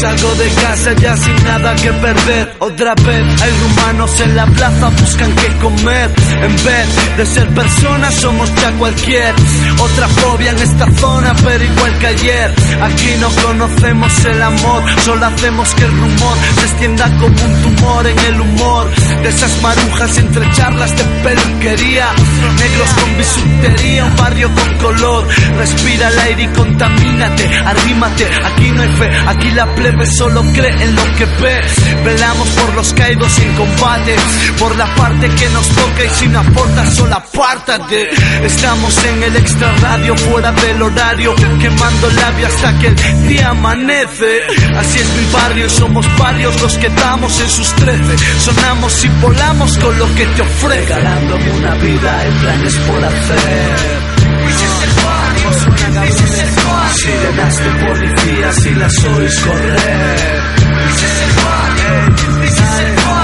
Salgo de casa ya sin nada que perder. Otra vez hay rumanos en la plaza, buscan qué comer. En vez de ser personas, somos ya cualquier. Otra fobia en esta zona, pero igual que ayer. Aquí no conocemos el amor, solo hacemos que el rumor se extienda como un tumor en el humor. De esas marujas entre charlas de peluquería. Negros con bisutería, un barrio con color. Respira el aire y contamínate, arrímate. Aquí no hay fe, aquí la solo cree en lo que ve. Velamos por los caídos en combate, por la parte que nos toca y si no aporta, solo apártate. Estamos en el extra radio, fuera del horario, quemando labio hasta que el día amanece. Así es mi barrio, y somos varios los que damos en sus trece. Sonamos y volamos con lo que te ofrece. Regalándome una vida en planes por hacer. Si le das tu policía, si la sois correr.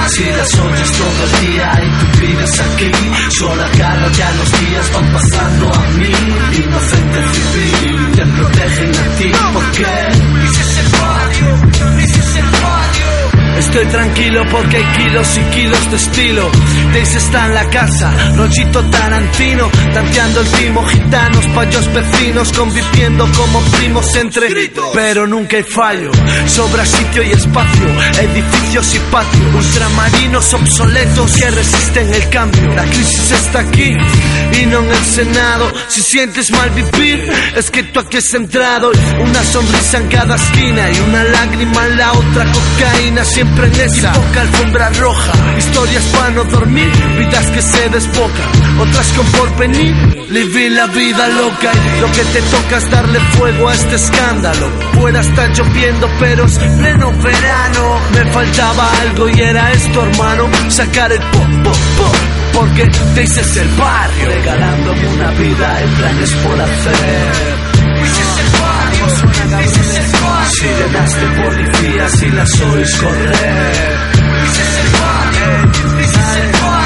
Si las oyes todo el día y tú vives aquí, sola cara ya los días van pasando a mí. Inocente civil, te protegen a ti, ¿por qué? Dices el radio, dices el radio. Estoy tranquilo porque hay kilos y kilos de estilo. Daisy está en la casa, rollito tarantino, tanteando el timo, gitanos, payos vecinos, conviviendo como primos entre. Pero nunca hay fallo, sobra sitio y espacio, edificios y patios, ultramarinos obsoletos que resisten el cambio. La crisis está aquí y no en el Senado. Si sientes mal vivir, es que tú aquí has entrado. Una sonrisa en cada esquina y una lágrima en la otra. Cocaína Y poca alfombra roja. Historias para no dormir, vidas que se desbocan. Otras con porvenir, vivir la vida loca. Y lo que te toca es darle fuego a este escándalo. Fuera está lloviendo, pero es pleno verano. Me faltaba algo y era esto, hermano. Sacar el pop, pop, pop. Porque te dices el barrio. Regalándome una vida en planes por hacer. Sirenas de policías y las oís correr.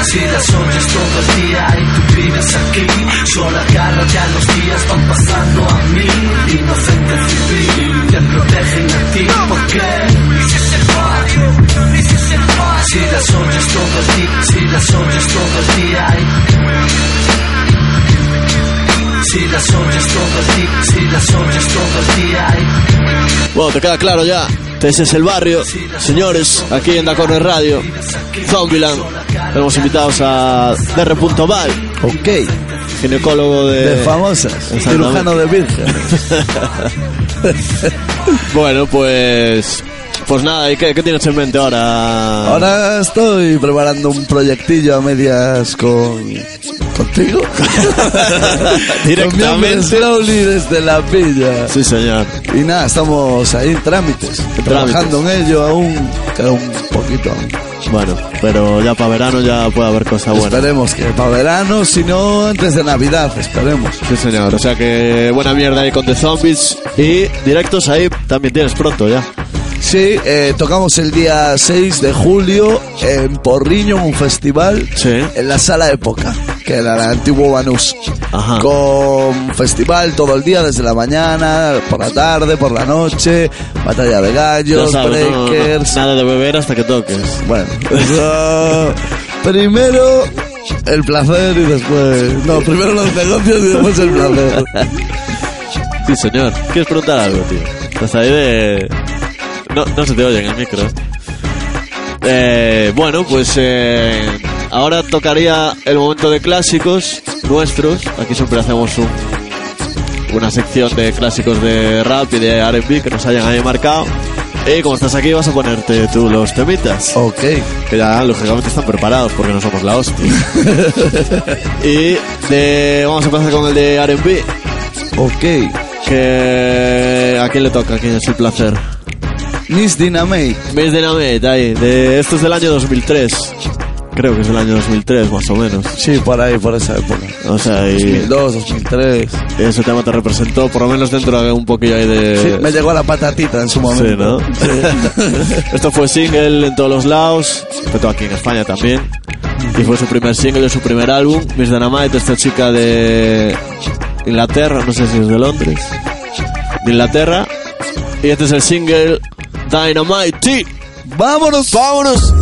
Si las oyes todo el día y tú vives aquí, solo agárrate a los días van pasando a mí. Inocente civil, te protegen a ti, ¿por qué? Si las oyes todo el día, si las oyes todo el día y- Bueno, te queda claro ya. Ese es el barrio. Señores, aquí en Da Corner Radio, Zombieland. Tenemos invitados a DR.val. Ok. Ginecólogo de... De famosas. Cirujano de virgen. bueno, pues... Pues nada, ¿y qué, qué tienes en mente ahora? Ahora estoy preparando un proyectillo a medias con. Contigo. Directamente. Con desde la villa. Sí, señor. Y nada, estamos ahí en trámites. Trabajando en ello aún. Queda un poquito aún. Bueno, pero ya para verano ya puede haber cosas buenas. Esperemos que para verano, si no antes de Navidad, esperemos. Sí, señor. O sea que buena mierda ahí con The Zombies. Y directos ahí también tienes pronto ya. Sí, eh, tocamos el día 6 de julio en Porriño, en un festival, en la sala época, que era el antiguo Banús. Con festival todo el día, desde la mañana, por la tarde, por la noche, batalla de gallos, sabes, no, no, breakers. nada de beber hasta que toques. Bueno, eso- primero el placer y después. No, primero los negocios y después el placer. Sí, señor. ¿Quieres preguntar algo, tío? Estás ahí de... No, no se te oye en el micro. Eh, bueno, pues eh, ahora tocaría el momento de clásicos nuestros. Aquí siempre hacemos un, una sección de clásicos de rap y de R&B que nos hayan ahí marcado. Y como estás aquí vas a ponerte tú los temitas. Ok. Que ya lógicamente están preparados porque no somos la hostia. y de, vamos a empezar con el de R&B. Ok. Que a quién le toca, a quién es el placer. Miss Dynamite. Miss Dynamite, ahí. De, esto es del año 2003. Creo que es el año 2003, más o menos. Sí, por ahí, por esa época. O sea, y 2002, 2003. ese tema te representó, por lo menos dentro de un poquillo ahí de... Sí, me llegó la patatita en su momento. Sí, ¿no? Esto fue single en todos los lados, pero aquí en España también. Y fue su primer single de su primer álbum, Miss Dynamite, esta chica de Inglaterra, no sé si es de Londres, de Inglaterra. Y este es el single Dynamite. ¡Vámonos! ¡Vámonos!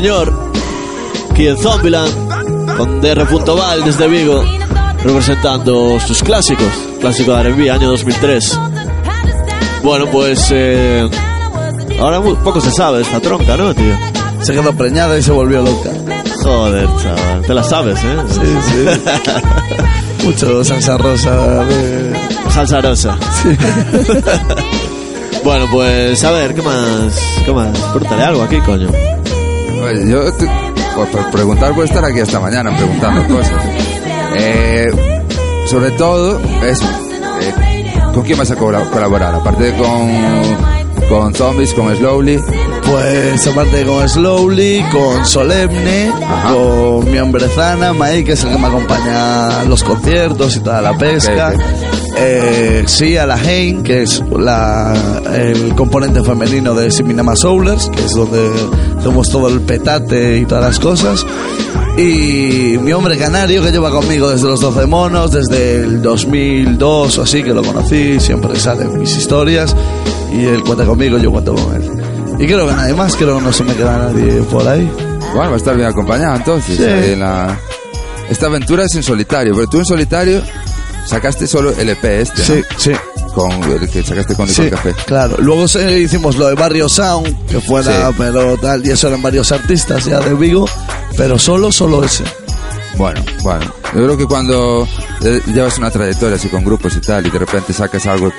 Señor. Aquí en Zombieland, con DR.val desde Vigo, representando sus clásicos. Clásico de R&B, año 2003. Bueno, pues eh, ahora muy poco se sabe esta tronca, ¿no, tío? Se quedó preñada y se volvió loca. Joder, chaval. Te la sabes, ¿eh? Sí, sí. Mucho salsa rosa de... Salsa rosa. bueno, pues a ver, ¿qué más? ¿Qué más? Pregúntale algo aquí, coño. Oye, yo, te- pues, por preguntar, voy a estar aquí hasta mañana preguntando cosas. Eh, sobre todo, es, eh, ¿con quién vas a colab- colaborar? Aparte de con, con Zombies, con Slowly. Pues aparte con Slowly, con Solemne, con mi hombre Zana, Mai, que es el que me acompaña a los conciertos y toda la pesca. Eh, sí, a la Hein, que es la, el componente femenino de Siminama Soulers, que es donde hacemos todo el petate y todas las cosas. Y mi hombre canario, que lleva conmigo desde los 12 monos, desde el 2002 o así, que lo conocí, siempre salen mis historias. Y él cuenta conmigo, yo cuento con él. Y creo que nadie más, creo que no se me queda nadie por ahí. Bueno, va a estar bien acompañado entonces. Sí. en la- Esta aventura es en solitario, pero tú en solitario sacaste solo el EP este, ¿no? Sí, sí. Con el que sacaste con Licor Sí, Café. claro. Luego se- hicimos lo de Barrio Sound, que fuera, Sí. pero tal, y eso eran varios artistas ya de Vigo, pero solo, solo ese. Bueno, bueno. Yo creo que cuando eh, llevas una trayectoria así con grupos y tal, y de repente sacas algo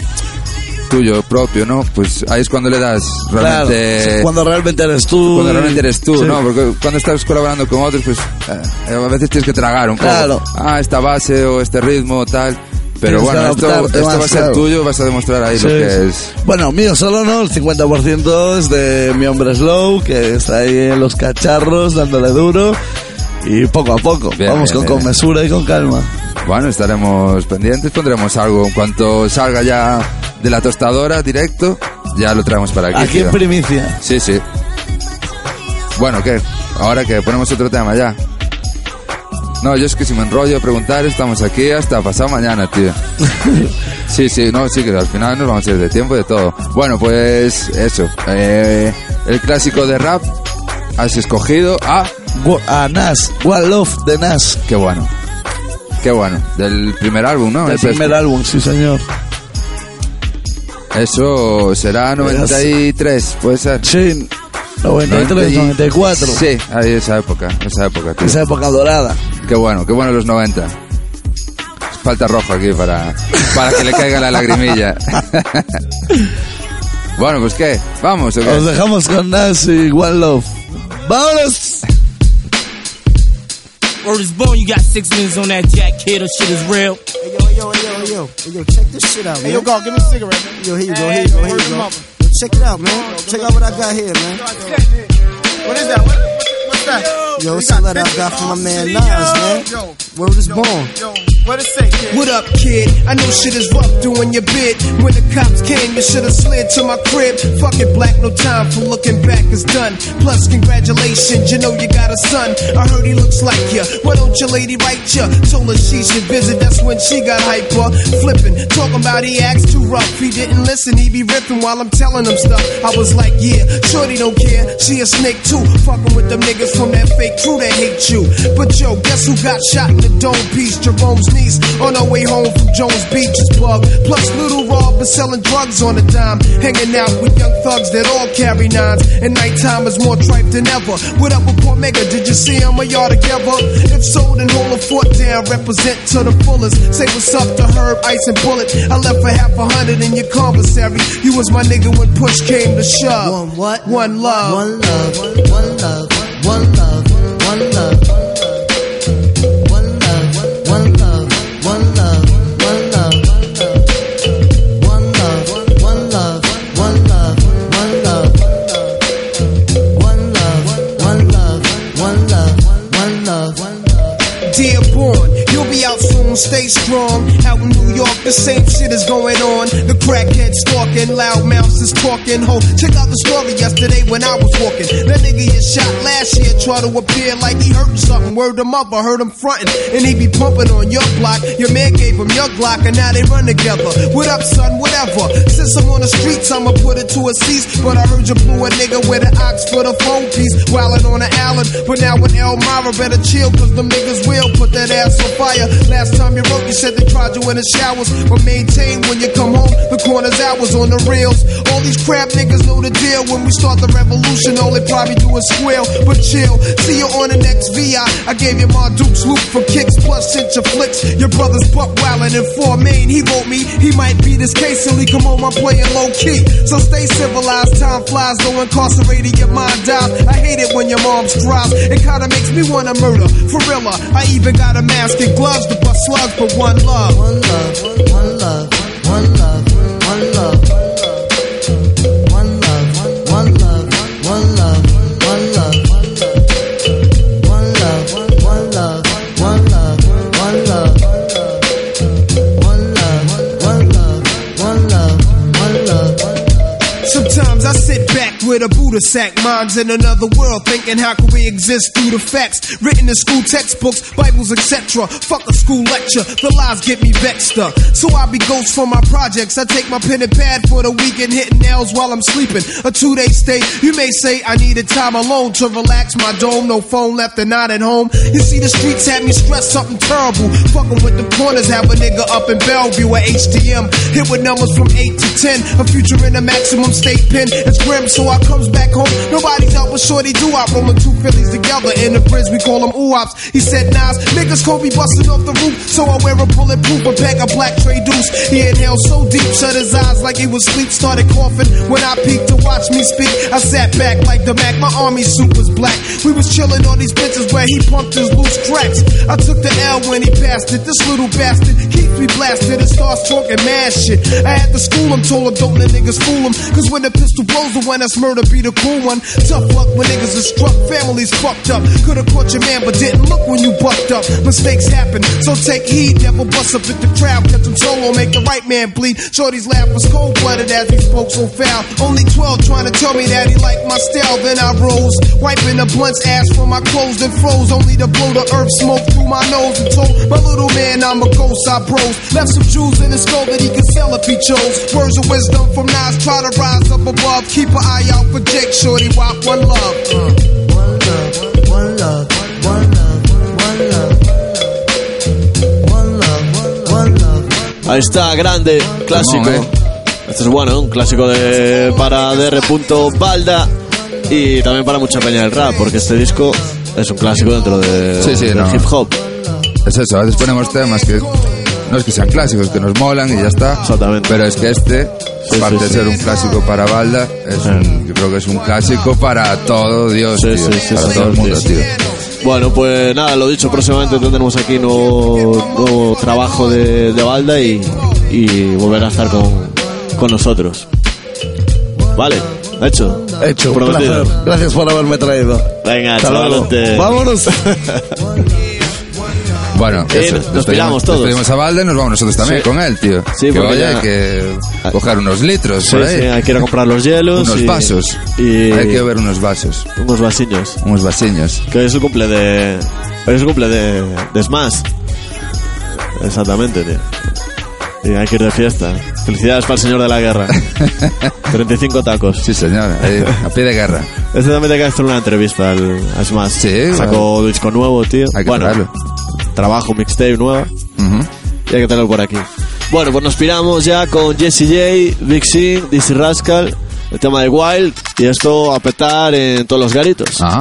tuyo propio, ¿no? Pues ahí es cuando le das Claro, realmente... sí, cuando realmente eres tú. Cuando realmente eres tú, Sí. ¿no? Porque cuando estás colaborando con otros, pues eh, a veces tienes que tragar un poco. Claro. Ah, esta base o este ritmo tal. Pero bueno, esto, va a ser claro. tuyo, vas a demostrar ahí lo que sí. es. Bueno, mío solo no, el 50% es de mi hombre Slow, que está ahí en los cacharros dándole duro. Y poco a poco, Bien, vamos bien, con, bien. con mesura y con calma. Bueno, estaremos pendientes, pondremos algo en cuanto salga ya de la tostadora directo, ya lo traemos para aquí. Aquí en primicia. Sí, sí. Bueno, ¿qué? Ahora que ponemos otro tema ya. No, yo es que si me enrollo a preguntar, estamos aquí hasta pasado mañana, tío. Sí, sí, no, sí, que al final nos vamos a ir de tiempo y de todo. Bueno, pues eso. eh, el clásico de rap, has escogido a... A Nas, One Love de Nas. Qué bueno. Qué bueno. Del primer álbum, ¿no? El Es este. primer álbum, sí señor. Eso será 93, puede ser. Sí, 93, 94. Sí, ahí esa época, esa época. tío. Esa época dorada. Qué bueno, qué bueno los 90. Falta rojo aquí para, para que le caiga la lagrimilla. bueno, pues qué, vamos. ¿o qué? Os dejamos con Nas y One Love. ¡Vámonos! Word is born, you got six minutes on that jack kid, or shit is real. Hey yo, hey yo, hey yo, hey yo, hey yo, check this shit out, man. Hey, yo, God, give me a cigarette, man. Yo, here you go, Hey, here you go, here you go. Check it out, man. Check out what I got here, man. What is that? What, what's that? Yo, it's a letter I got from my man Nas, man. Word is born. What it say, kid? What up, kid? I know shit is rough doing your bid. When the cops came, you should've slid to my crib. Fuck it, black, no time for looking back, it's done. Plus, congratulations, you know you got a son. I heard he looks like you. Why don't your lady write you? Told her she should visit, that's when she got hyper. Flipping, talking about he acts too rough. He didn't listen, he be ripping while I'm telling him stuff. I was like, yeah, shorty don't care. She a snake too. Fucking with them niggas from that fake crew that hate you. But yo, guess who got shot in the dome piece? Jerome's on our way home from Jones Beach's pub. Plus, little Rob is selling drugs on a dime. Hanging out with young thugs that all carry nines. And nighttime is more tripe than ever. What up with Port Mega? Did you see him or y'all together? If so, then hold a fort down. Represent to the fullest. Say what's up to Herb, Ice, and Bullet. I left for half a hundred in your commissary. You was my nigga when push came to shove. One what? One love. One love. One love. One love. One love. One stay strong. Out in New York, the same shit is going on. The crackhead stalking, loud mouths is talking. Ho, check out the story yesterday when I was walking. That nigga get shot last year try to appear like he hurting something. Word him up, I heard him fronting. And he be pumping on your block. Your man gave him your Glock, and now they run together. What up, son? Whatever. Since I'm on the streets, I'ma put it to a cease. But I heard you blew a nigga with an ox for the phone piece. Wildin' on the Allen. But now with Elmira, better chill, cause them niggas will put that ass on fire. Last time you wrote, you said they tried you in the showers. But maintain when you come home, the corner's hours on the reels. All these crap niggas know the deal. When we start the revolution, all they probably do is squeal. But chill, see you on the next VI. I gave you my Duke's loop for kicks, plus hit your flicks. Your brother's buck wildin' in four main. He wrote me, he might be this case till he come on, I'm playing low key. So stay civilized, time flies, though incarcerated, your mind dies. I hate it when your mom's cries. It kinda makes me wanna murder. For real, I even got a mask and gloves to bust slugs, but one love. One love, one love, with a Buddha sack, minds in another world, thinking how can we exist through the facts written in school textbooks, Bibles, etc. Fuck a school lecture, the lies get me vexed up. So I be ghost for my projects. I take my pen and pad for the weekend, hitting nails while I'm sleeping. A two day stay, you may say I needed time alone to relax my dome. No phone left and not at home. You see, the streets had me stressed something terrible. Fucking with the corners, have a nigga up in Bellevue at HTM. Hit with numbers from 8 to 10. A future in a maximum state pen. It's grim, so I comes back home. Nobody's out with Shorty do I rolling two Phillies together in the bridge. We call them oops. He said, Nas, niggas could be busting off the roof. So I wear a bulletproof, a pack of black tray deuce. He inhaled so deep, shut his eyes like he was sleep. Started coughing when I peeked to watch me speak. I sat back like the Mac. My army suit was black. We was chilling on these benches where he pumped his loose cracks. I took the L when he passed it. This little bastard keeps me blasted and starts talking mad shit. I had to school him, told him don't let niggas fool him. Cause when the pistol blows, the one that's murder be the cool one. Tough luck when niggas are struck, families fucked up. Could've caught your man, but didn't look when you bucked up. Mistakes happen, so take heed. Never bust up at the crowd, catch him solo, make the right man bleed. Shorty's laugh was cold blooded as he spoke so foul. Only 12 trying to tell me that he liked my style. Then I rose, wiping the blunt's ass from my clothes, then froze. Only to blow the earth smoke through my nose and told my little man I'm a ghost. I bros left some jewels in his skull that he could sell if he chose. Words of wisdom from Nas, try to rise up above. Keep an eye out for Jake Shorty, walk one love. Uh. One love, one love, one love, one love. One love, one love. Ahí está, grande, clásico. Este es bueno, un clásico de para DR. Balda y también para mucha peña del rap, porque este disco es un clásico dentro de, Sí, sí, del no. hip hop. Es eso, a veces ponemos temas que no es que sean clásicos, que nos molan y ya está. Exactamente. Pero es que este, aparte sí, de sí. ser un clásico para Balda, es un- yo creo que es un clásico para todo Dios, Sí, tío, sí, sí, para sí, todo el mundo, sí. tío. Bueno, pues nada, lo dicho, próximamente tendremos aquí nuevo, nuevo trabajo de, de Balda y, y volverá a estar con, con nosotros. Vale, hecho. Hecho, Prometido. Gracias por haberme traído. Venga, Hasta luego. chavalote. Vámonos. Bueno, Eh, eso, nos despedimos- piramos todos. Despedimos a Balda y nos vamos nosotros también Sí. con él, tío. Sí, que vaya, ya- hay que coger unos litros Sí, por ahí. sí, hay que ir a comprar los hielos. Unos y- vasos. Y Hay que ver unos vasos. unos vasiños. Unos vasiños. Que hoy es el cumple de. Hoy es el cumple de, de Smash. Exactamente, tío. Y hay que ir de fiesta. Felicidades para el señor de la guerra. 35 tacos. Sí, señor, ahí, a pie de guerra. Este también te que hacer una entrevista al, a Smash. Sí, Sacó disco nuevo, tío. Hay que bueno. Trabajo, mixtape nueva. Ujú. Y hay que tenerlo por aquí. Bueno, pues nos piramos ya con Jesse J, Big Sin, Dizzy Rascal, el tema de Wild. Y esto a petar en todos los garitos. Ajá.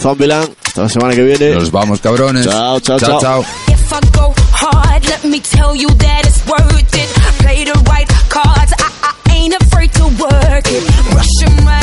Zombieland, hasta la semana que viene. Nos vamos, cabrones. Chao, chao, chao. chao. Go hard, let me tell you that it's worth it. Play the right cards, I, I ain't afraid to work it. 'em right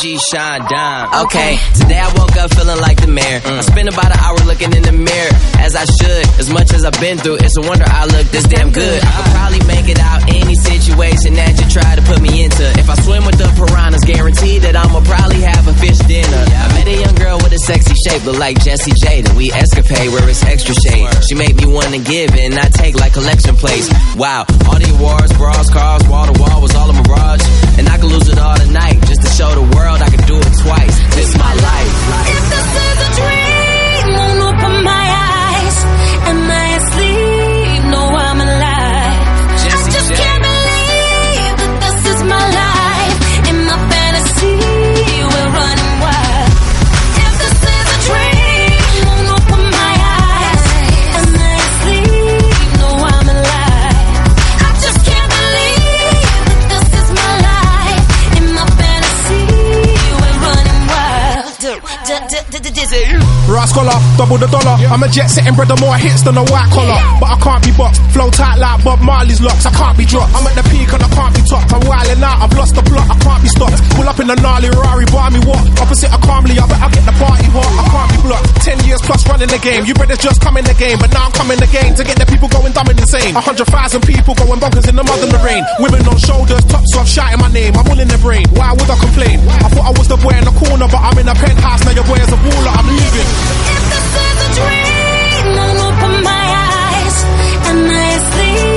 B.I.G. Sean Dime. Okay, today I woke up feeling like the mayor. I spent about an hour looking in the mirror, as I should. As much as I've been through, it's a wonder I look this damn good. I could probably make it out any situation that you try to put me into. If I swim with the piranhas, guaranteed that I'ma probably have a fish dinner. I met a young girl with a sexy shape, look like Jessie Jada. We escapade where it's extra shade. She made me wanna give and I take like collection plates. Wow, all the awards, bras, cars, wall to wall was all a mirage. And I could lose it all tonight just to show the world I could do it twice. This my life. If this is a dream, won't open my eyes. Double the dollar. I'm a jet setting brother, more hits than a white collar. But I can't be boxed, flow tight like Bob Marley's locks. I can't be dropped. I'm at the peak and I can't be topped. I'm wilding out, I've lost the plot, I can't be stopped. Pull up in a gnarly Rari, buy me what? Opposite of calmly, I bet I get the party hot. I can't be blocked. Ten years plus running the game. You brothers just come in the game, but now I'm coming again to get the people going dumb and insane. A hundred thousand people going bonkers in the mud and the rain. Women on shoulders, tops off, shouting my name. I'm all in the brain. Why would I complain? I thought I was the boy in the corner, but I'm in a penthouse. Now your boy is a baller. I'm leaving. If this is a dream, I'll open my eyes and I sleep.